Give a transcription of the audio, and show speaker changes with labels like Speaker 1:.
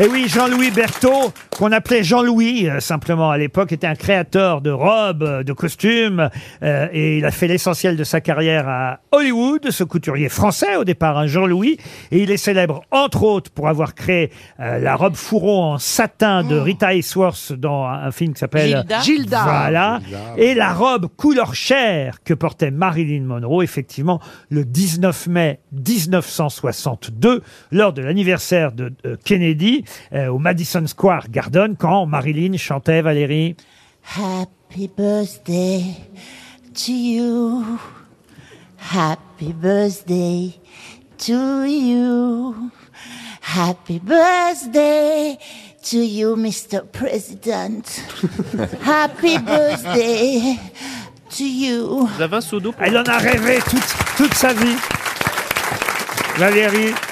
Speaker 1: Et oui, Jean-Louis Berthaud, qu'on appelait Jean-Louis euh, simplement à l'époque, était un créateur de robes, euh, de costumes, euh, et il a fait l'essentiel de sa carrière à Hollywood, ce couturier français au départ, un Jean-Louis, et il est célèbre entre autres pour avoir créé euh, la robe fourreau en satin de Rita Hayworth dans un, un film qui s'appelle
Speaker 2: Gilda.
Speaker 3: Gilda.
Speaker 1: Voilà, et la robe couleur chair que portait Marilyn Monroe, effectivement, le 19 mai 1962, lors de l'anniversaire de, de Kennedy, euh, au Madison Square Garden, quand Marilyn chantait, Valérie.
Speaker 2: Happy birthday to you. Happy birthday to you. Happy birthday to you, Mr. President. Happy birthday to you.
Speaker 4: Vous avez un seau d'eau pour-
Speaker 1: Elle en a rêvé toute, toute sa vie. Valérie.